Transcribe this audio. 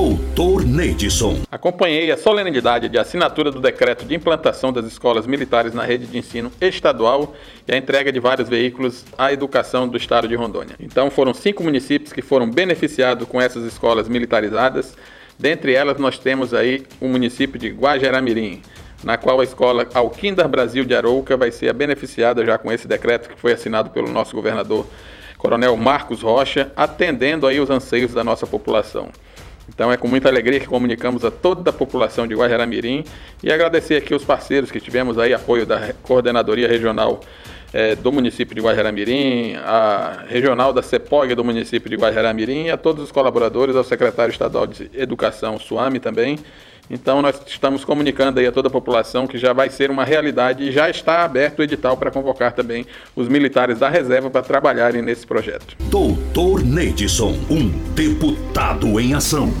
Doutor Neidson. Acompanhei a solenidade de assinatura do decreto de implantação das escolas militares na rede de ensino estadual e a entrega de vários veículos à educação do estado de Rondônia. Então foram cinco municípios que foram beneficiados com essas escolas militarizadas. Dentre elas nós temos aí o município de Guajeramirim, na qual a escola Alquindar Brasil de Arouca vai ser beneficiada já com esse decreto que foi assinado pelo nosso governador Coronel Marcos Rocha, atendendo aí os anseios da nossa população. Então é com muita alegria que comunicamos a toda a população de Guajaramirim e agradecer aqui os parceiros que tivemos aí apoio da Coordenadoria Regional é, do município de Guajaramirim, a regional da CEPOG do município de Guajaramirim e a todos os colaboradores, ao secretário estadual de Educação, Suame também. Então nós estamos comunicando aí a toda a população que já vai ser uma realidade e já está aberto o edital para convocar também os militares da reserva para trabalharem nesse projeto. Doutor Neidson, um deputado em ação.